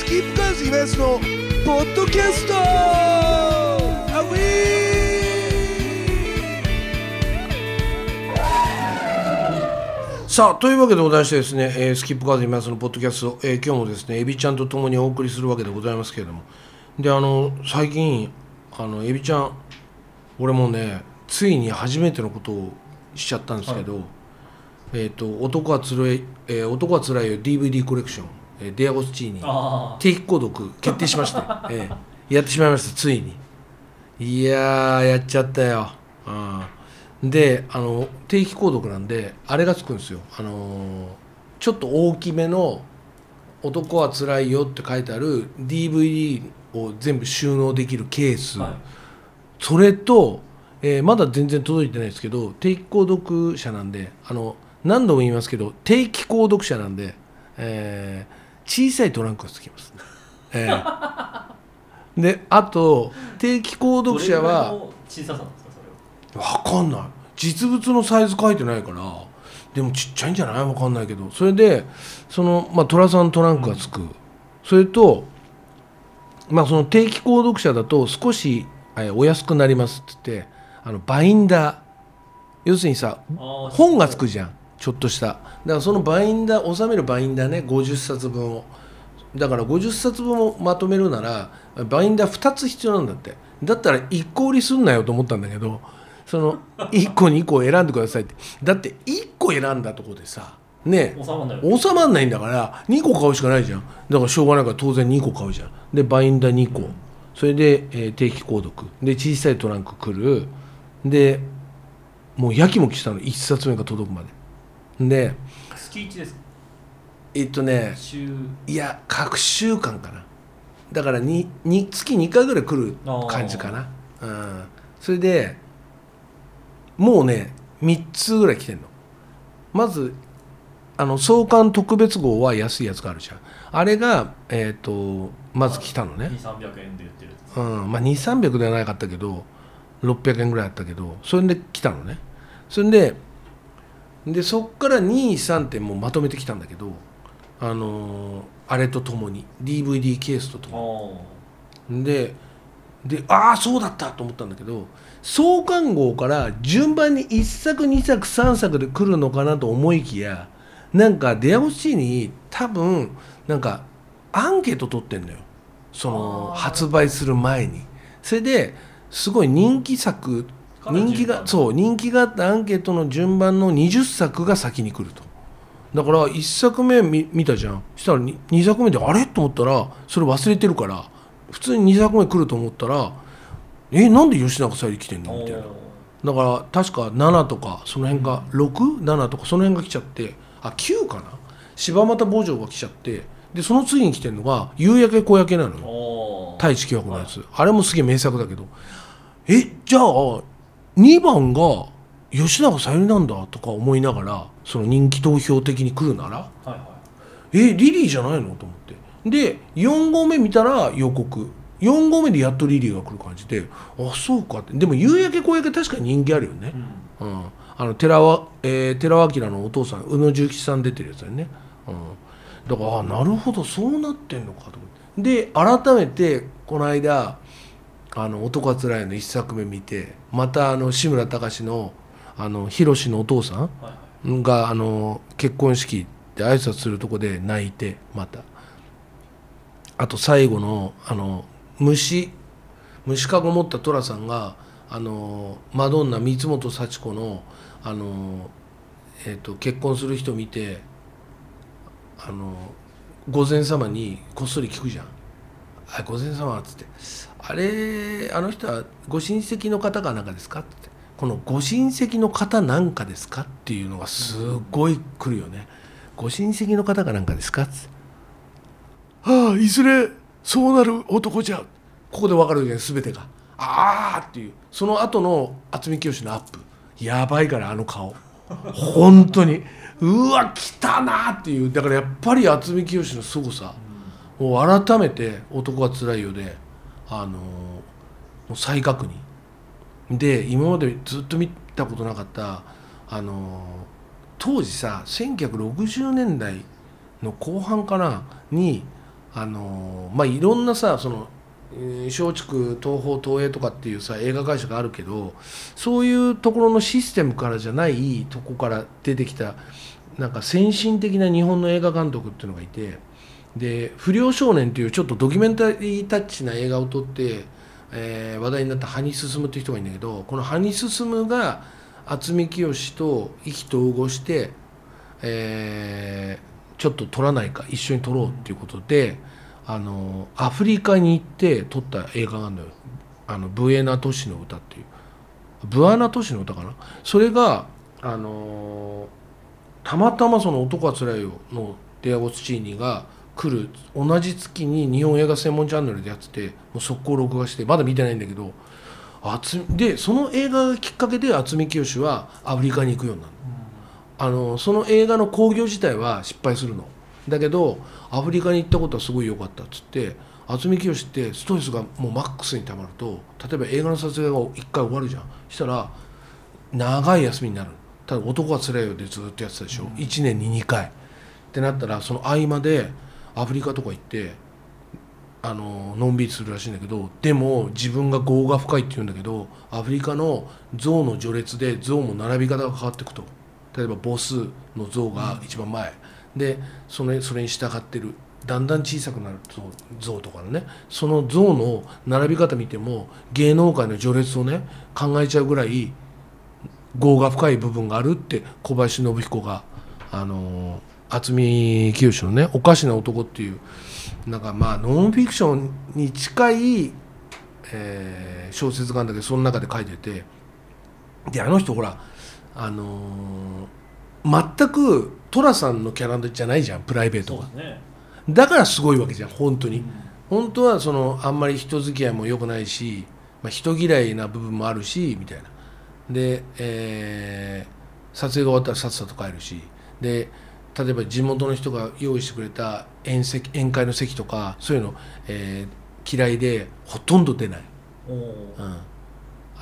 スキップカーズイベントのポッドキャストアウさあというわけでございましてですね、えースキップカーズイベントのポッドキャスト、えー今日もですねエビちゃんと共にお送りするわけでございますけれども。であの最近あのエビちゃん俺もねついに初めてのことをしちゃったんですけど、えっ、と男はつらい、えー男はつらいよ DVD コレクション、えーデアゴスチーニあ定期購読決定しまして、ええやってしまいましたついに。いやーやっちゃったよ、うん、であの定期購読なんであれがつくんですよ。あのーちょっと大きめの「男はつらいよ」って書いてある DVD を全部収納できるケース、はい。それと、えーまだ全然届いてないですけど定期購読者なんであの何度も言いますけど定期購読者なんで、えー小さいトランクがつきます、えーであと定期購読者はの小ささなんですかそれは？分かんない。実物のサイズ書いてないからでもちっちゃいんじゃない？分かんないけど。それでその、まあ、寅さんトランクがつく、それと、まあ、その定期購読者だと少しえーお安くなりますって言ってあのバインダー。要するにさ本がつくじゃんちょっとした。だからそのバインダー収めるバインダーね50冊分を。だから50冊分をまとめるならバインダー2つ必要なんだって。だったら1個売りすんなよと思ったんだけどその1個2個選んでくださいって。だって1個選んだとこでさね収まんない収まんないんだから2個買うしかないじゃん。だからしょうがないから当然2個買うじゃん。でバインダー2個。それで、えー定期購読。で小さいトランク来る。でもうやきもきしたの。1冊目が届くまでで月1ですか？えっとね週いや各週間かな。だからにに月2回ぐらい来る感じかな。うん。それでもうね3つぐらい来てんの。まずあの創刊特別号は安いやつがあるじゃん。あれがえっ、とまず来たのね。2300円で売ってるうん。まあ2300ではなかったけど600円ぐらいあったけどそれで来たのね。それででそっから23ってもうまとめてきたんだけどあのーあれとともに DVD ケースとともあにででああそうだったと思ったんだけど創刊号から順番に1作2作3作で来るのかなと思いきやなんかデアゴスチーニ多分なんかアンケート取ってんのよ。その発売する前に。それですごい人気作人気がそう人気があったアンケートの順番の20作が先に来ると。だから1作目見見たじゃん。したら 2, 作目であれ？と思ったらそれ忘れてるから普通に2作目来ると思ったらえなんで吉永小百合来てんあの？みたいな。だから確か7とかその辺が67とかその辺が来ちゃってあ9かな？柴又坊城が来ちゃってでその次に来てるのが夕焼け小焼けなのよ。お太一清和のやつ、あれもすげえ名作だけど。えじゃあ2番が吉永小百合なんだとか思いながらその人気投票的に来るならはいはえリリーじゃないのと思って。で4号目見たら予告。4号目でやっとリリーが来る感じであそうかって。でも夕焼け小焼け確かに人気あるよね。い、うん。うん、あの寺尾、えー寺尾明のお父さん宇野重吉さん出てるやつだよね、うん、だからあなるほどそうなってんのかと思って。で改めてこの間「あの男はつらい」の一作目見てまたあの志村隆のあのヒロシのお父さんがあの結婚式で挨拶するとこで泣いてまた。あと最後のあの虫虫かご持った寅さんがあのマドンナ三本幸子のあの、えー、と結婚する人見てあの御前様にこっそり聞くじゃん「あ御前様」っつって「あれあの人はご親戚の方かなんかですか?」って。この「ご親戚の方なんかですか?」っていうのがすごい来るよね「ご親戚の方かなんかですか?」っつって「ああいずれそうなる男じゃ」ここで分かるよね全てが「ああ」っていう。その後の渥美清のアップ。やばいからあの顔。本当に。うわ来たなっていう。だからやっぱり渥美清の凄さ。もう改めて「男はつらいよで」あのー再確認。で今までずっと見たことなかったあのー当時さ1960年代の後半かなにあのまあいろんなさその松竹東宝東映とかっていうさ映画会社があるけどそういうところのシステムからじゃないとこから出てきたなんか先進的な日本の映画監督っていうのがいてで「不良少年」っていうちょっとドキュメンタリータッチな映画を撮って、えー話題になった羽生進むっていう人がいるんだけどこの羽生進むが渥美清と意気投合して、えーちょっと撮らないか一緒に撮ろうっていうことで。あのアフリカに行って撮った映画があるのよ「あのブエナ都市の歌」っていうブアナ都市の歌かな？それがあのたまたまその「男はつらいよ」のデアゴスチーニが来る。同じ月に日本映画専門チャンネルでやっててもう速攻録画してまだ見てないんだけどでその映画がきっかけで渥美清はアフリカに行くようになる。あのその映画の興行自体は失敗するの。だけどアフリカに行ったことはすごい良かったっつって渥美清ってストレスがもうマックスにたまると例えば映画の撮影が1回終わるじゃん。したら長い休みになる。ただ「男はつらいよ」でずっとやってたでしょ、1年に2回。ってなったらその合間でアフリカとか行ってあののんびりするらしいんだけどでも自分が業が深いって言うんだけどアフリカの象の序列で象も並び方が変わっていくと。例えばボスの象が一番前、でそれそれに従ってるだんだん小さくなる象象とかのね。その象の並び方見ても芸能界の序列をね考えちゃうぐらい業が深い部分があるって小林信彦があの渥美清のね「おかしな男」っていうなんかまあノンフィクションに近い、えー小説があるんだけどその中で書いててであの人ほらあのー全く寅さんのキャラじゃないじゃんプライベートが。ね。だからすごいわけじゃん本当に。本当はそのあんまり人付き合いも良くないし、まあ、人嫌いな部分もあるしみたいな。で、えー撮影が終わったらさっさと帰るし。で例えば地元の人が用意してくれた宴席宴会の席とかそういうの、えー嫌いでほとんど出ない。うん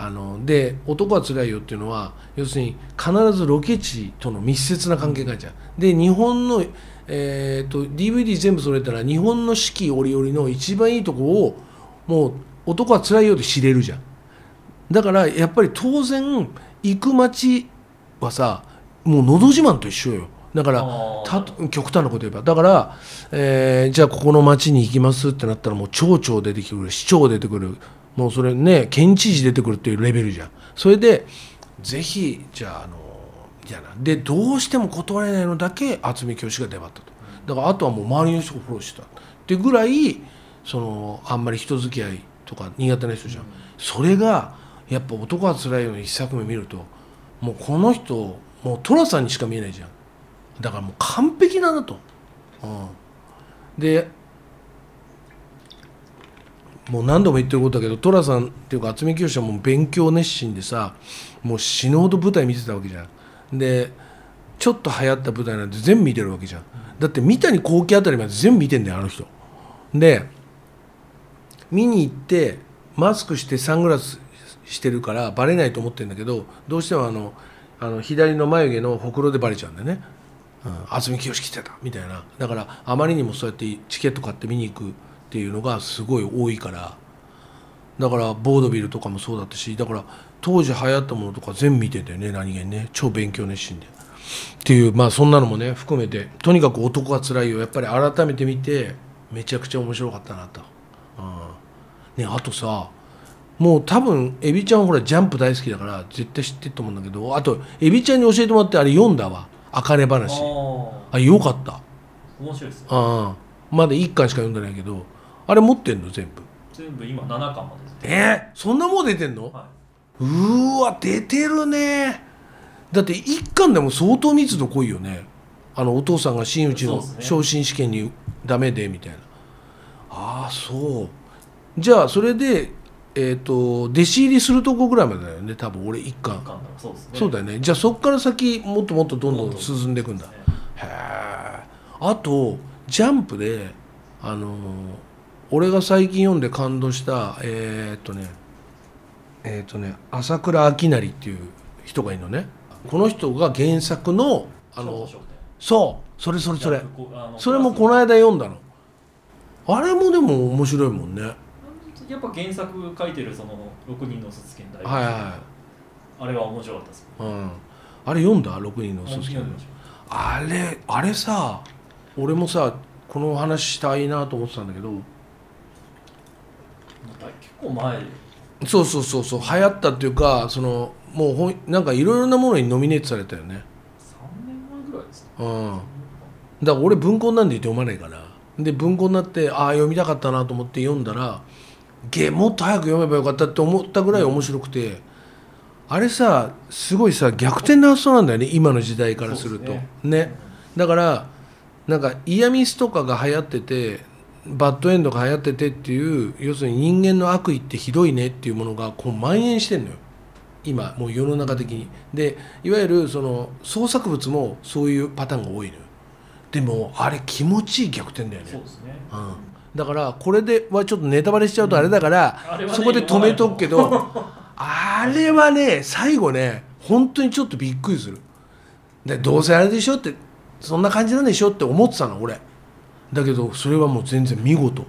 あので「男はつらいよ」っていうのは要するに必ずロケ地との密接な関係があるじゃん。で日本の、えー、と DVD 全部揃えたら日本の四季折々の一番いいとこをもう「男はつらいよ」で知れるじゃん。だからやっぱり当然行く街はさもう「のど自慢」と一緒よ。だから極端なこと言えば。だから、えーじゃあここの町に行きますってなったらもう町長出てくる市長出てくる。もうそれね県知事出てくるっていうレベルじゃん。それでぜひじゃああのじゃあな。でどうしても断れないのだけ渥美清が出張ったと。だからあとはもう周りの人がフォローしてたってぐらいそのあんまり人付き合いとか苦手な人じゃん、それがやっぱ「男はつらいよ」の一作目見るともうこの人もう寅さんにしか見えないじゃんだからもう完璧なと、うん、でもう何度も言ってることだけど寅さんっていうか渥美清はもう勉強熱心でさもう死ぬほど舞台見てたわけじゃん。でちょっと流行った舞台なんて全部見てるわけじゃん。だって三谷幸喜あたりまで全部見てんだよあの人。で見に行ってマスクしてサングラスしてるからバレないと思ってるんだけどどうしてもあのあの左の眉毛のほくろでバレちゃうんだよね。渥美清来てた。みたいな。だからあまりにもそうやってチケット買って見に行くっていうのがすごい多いから。だからボードビルとかもそうだったしだから当時流行ったものとか全部見てんだよね何気にね。超勉強熱心で。っていうまあそんなのもね含めて。とにかく男が辛いよ。やっぱり改めて見てめちゃくちゃ面白かったなと、うん、ねあとさもう多分エビちゃんほらジャンプ大好きだから絶対知ってると思うんだけどあとエビちゃんに教えてもらってあれ読んだわ「あかね話」ああよかった。あ面白いですよああまだ1巻しか読んでないけどあれ持ってんの全部。全部今7巻までえ？ー、そんなもん出てんの？はうーわ出てるね。だって1巻でも相当密度濃いよね。あのお父さんが真打ちの昇進試験にダメでみたいな。ああそう。じゃあそれでえっ、と弟子入りするとこぐらいまでだよね多分俺1い、巻1巻だ。そうね。そうだよね。じゃあそっから先もっともっとどんどん進んでいくんだ。ね。へえあとジャンプであのー俺が最近読んで感動したえーっとねえーっとね朝倉明成っていう人がいるのね。この人が原作のあのそうそれそれそれ。それもこの間読んだの。あれもでも面白いもんね。はいやっぱ原作書いてるその6人の卒検大はあれは面白かったです。い、うん、あれ読んだ？6人の卒検読んでましあれあれさ俺もさこの話したいなと思ってたんだけど。た結構前。そうそうそうそう。流行ったっていうかそのもうほんなんかいろいろなものにノミネートされたよね。3年前ぐらいですか。うん。だから俺文庫になんで読まないから。で文庫になってああ読みたかったなと思って読んだらゲもっと早く読めばよかったって思ったぐらい面白くて、あれさすごいさ逆転の発想なんだよね今の時代からすると。ね。ね。だからなんかイヤミスとかが流行っててバッドエンドが流行っててっていう要するに人間の悪意ってひどいねっていうものがこう蔓延してんのよ。今もう世の中的に。でいわゆるその創作物もそういうパターンが多いのよ。でもあれ気持ちいい逆転だよね。そうですね。うん、だからこれではちょっとネタバレしちゃうとあれだから、そこで止めとくけどあれはね最後ね本当にちょっとびっくりする。でどうせあれでしょってそんな感じなんでしょって思ってたの俺。だけどそれはもう全然見事。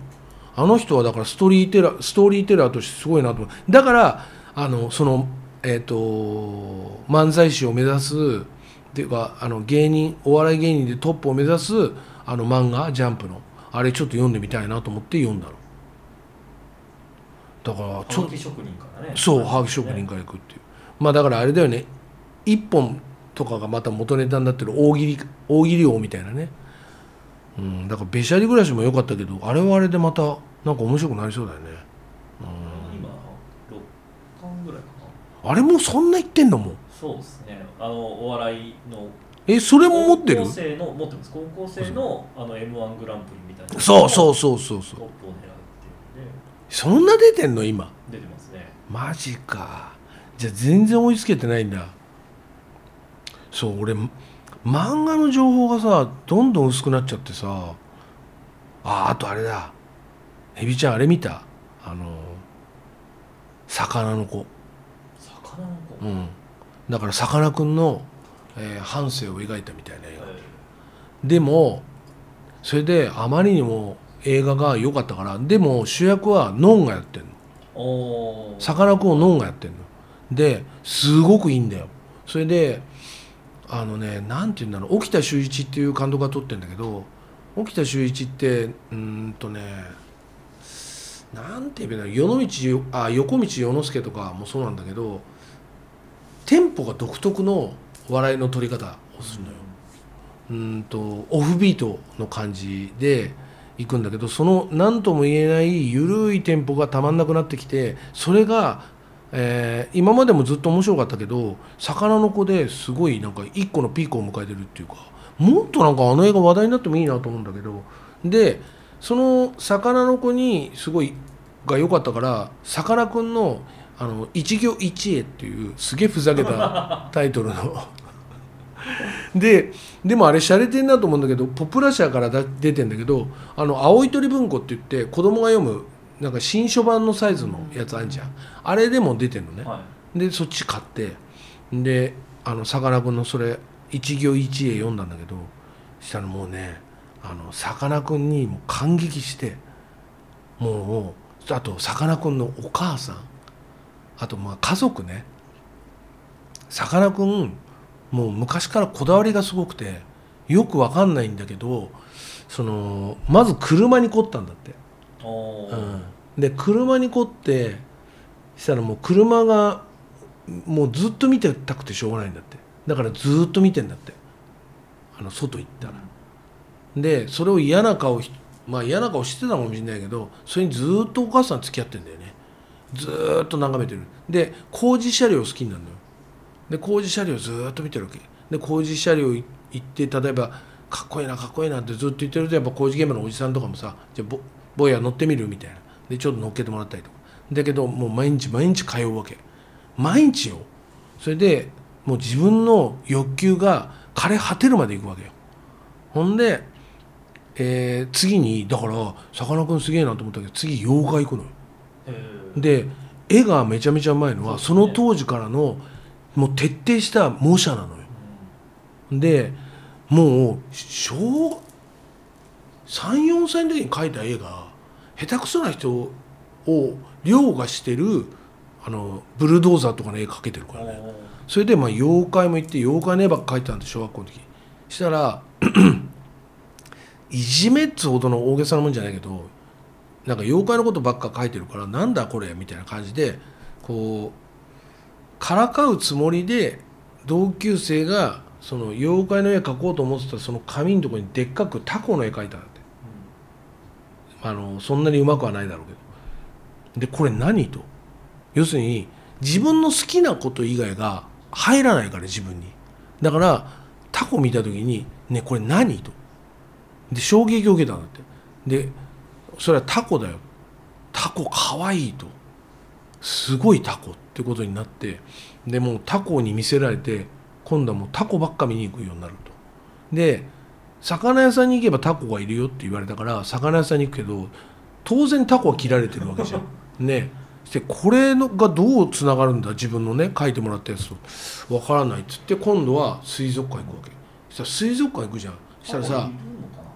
あの人はだからストーリーテラーストーリーテラーとしてすごいなと思う。だからあのそのえっ、と漫才師を目指すっていうかあの芸人お笑い芸人でトップを目指すあの漫画ジャンプのあれちょっと読んでみたいなと思って読んだの。だからちょっとちょ職人からね。そうハガキ職人からいくっていう。まあだからあれだよね。一本とかがまた元ネタになってる大喜利大喜利王みたいなね。うんだからべしゃり暮らしも良かったけどあれはあれでまたなんか面白くなりそうだよね。今6巻ぐらいかな。あれもうそんな言ってんのもんそうですね。あのお笑いのえそれも持ってる？高校生の持ってます。高校生のあの m 1グランプリみたいな。そうそうそうそうそう。トップを狙うっていうんでそんな出てんの？今。出てますね。マジか。じゃあ全然追いつけてないんだ。そう俺漫画の情報がさどんどん薄くなっちゃってさ。ああとあれだ。エビちゃんあれ見た？あの魚の子。魚の子、うん。だからさかなクンの、えー半生を描いたみたいな映画。でもそれであまりにも映画が良かったからでも主役はノンがやってんの。さかなクンをノンがやってんの。ですごくいいんだよ。それであのねなんて言うんだろう。沖田修一っていう監督が撮ってんだけど沖田修一ってうーんとねなんて言えばいいの世の道あ横道世之助とかもそうなんだけどテンポが独特の笑いの取り方をするのよ。うんとオフビートの感じで行くんだけどその何とも言えない緩いテンポがたまんなくなってきてそれが、えー今までもずっと面白かったけど魚の子ですごいなんか一個のピークを迎えてるっていうかもっとなんかあの映画話題になってもいいなと思うんだけどでその魚の子にすごいが良かったからさかなクンのあの一行一会っていうすげえふざけたタイトルのででもあれ洒落てんなと思うんだけどポプラ社からだ出てんだけどあの青い鳥文庫って言って子供が読むなんか新書版のサイズのやつあんじゃん。あれでも出てんのね、はでそっち買ってであのさかなクンのそれ一行一会読んだんだけどしたらもうねあのさかなクンにもう感激してもうあとさかなクンのお母さんあとまあ家族ね。さかなクンもう昔からこだわりがすごくてよくわかんないんだけどそのまず車に凝ったんだって。うん、で車に凝ってしたらもう車がもうずっと見てたくてしょうがないんだって。だからずっと見てんだって。あの外行ったら。でそれを嫌な顔しまあ嫌な顔してたかもしれないけどそれにずっとお母さん付き合ってんだよね。ずーっと眺めてる。で工事車両好きになるのよで工事車両ずーっと見てるわけ。で工事車両行って例えばかっこいいなかっこいいなってずっと言ってるとやっぱ工事現場のおじさんとかもさじゃあボボーヤ乗ってみるみたいな。でちょっと乗っけてもらったりとか。だけどもう毎日毎日通うわけ。毎日よ。それでもう自分の欲求が枯れ果てるまでいくわけよ。ほんで、えー次にだからさかなクンすげえなと思ったけ。ど次洋画行くのよ。えー。で絵がめちゃめちゃうまいのはそ,、の当時からのもう徹底した模写なのよ。でもう小34歳の時に描いた絵が下手くそな人を凌駕してるあのブルドーザーとかの絵描けてるからね。それでまあ妖怪も行って妖怪の絵ばっか描いてたんで小学校の時。したら いじめっつほどの大げさなもんじゃないけどなんか妖怪のことばっか描いてるからなんだこれみたいな感じでこうからかうつもりで同級生がその妖怪の絵描こうと思ってたその紙のとこにでっかくタコの絵描いたんだって、あのそんなにうまくはないだろうけど。でこれ何と。要するに自分の好きなこと以外が入らないから自分に。だからタコ見た時に「ねこれ何?」と。で衝撃を受けたんだって。でそれはタコだよ。タコかわいいと。すごいタコってことになってでもうタコに見せられて今度はもうタコばっか見に行くようになると。で魚屋さんに行けばタコがいるよって言われたから魚屋さんに行くけど当然タコは切られてるわけじゃん。ね。してこれのがどうつながるんだ自分のね書いてもらったやつと。分からないっつって今度は水族館行くわけ。そしたら水族館行くじゃん。そしたらさ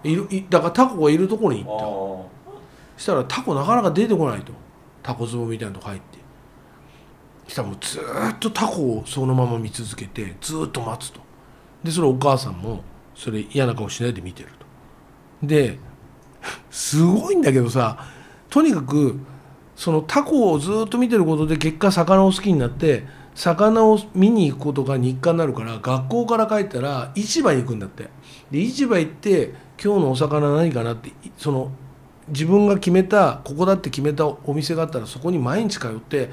いるいだからタコがいるところに行った。そしたらタコなかなか出てこないとタコ壺みたいなとこ入って。そしたらもうずっとタコをそのまま見続けてずっと待つと。でそれお母さんもそれ嫌な顔しないで見てると。ですごいんだけどさとにかくそのタコをずっと見てることで結果魚を好きになって魚を見に行くことが日課になるから学校から帰ったら市場に行くんだって。で市場行って今日のお魚何かなってその自分が決めたここだって決めたお店があったらそこに毎日通って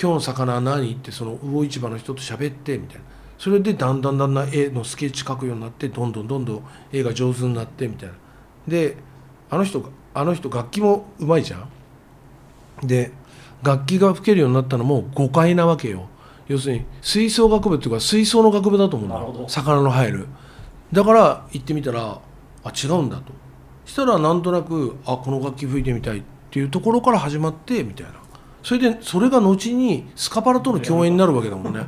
今日の魚は何？ってその魚市場の人と喋ってみたいな。それでだんだんだんだん絵のスケッチ描くようになってどんどんどんどん絵が上手になってみたいな。であの人あの人楽器もうまいじゃん。で楽器が吹けるようになったのも誤解なわけよ。要するに吹奏楽部っていうか吹奏の楽部だと思うんだ魚の入る。だから行ってみたらあ違うんだとしたらなんとなくあこの楽器吹いてみたいっていうところから始まってみたいな。それでそれが後にスカパラとの共演になるわけだもんね。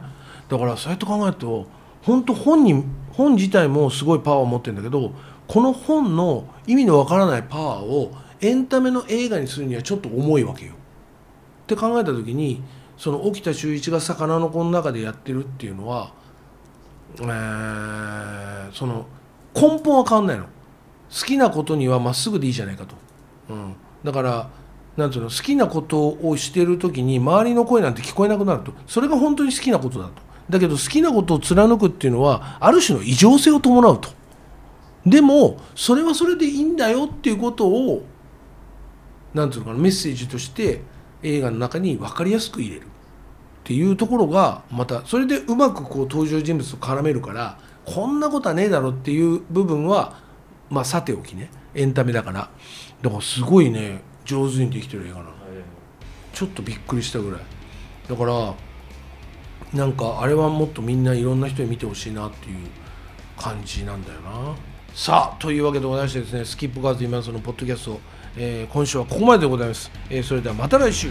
だからそうやって考えると本当本人本自体もすごいパワーを持ってるんだけどこの本の意味のわからないパワーをエンタメの映画にするにはちょっと重いわけよ。って考えた時にその沖田修一が魚の子の中でやってるっていうのは、えーその根本は変わんないの。好きなことにはまっすぐでいいじゃないかと、うん、だからなんてうの好きなことをしてる時に周りの声なんて聞こえなくなると。それが本当に好きなことだと。だけど好きなことを貫くっていうのはある種の異常性を伴うと。でもそれはそれでいいんだよっていうことをなんていうのかなメッセージとして映画の中に分かりやすく入れる。っていうところがまたそれでうまくこう登場人物と絡めるからこんなことはねえだろっていう部分はまあさておきねエンタメだから。だからすごいね上手にできてる映画なの。ちょっとびっくりしたぐらい。だからなんかあれはもっとみんないろんな人に見てほしいなっていう感じなんだよな。さあというわけでございましてですねスキップガーズ今そのポッドキャスト、えー今週はここまででございます、えーそれではまた来週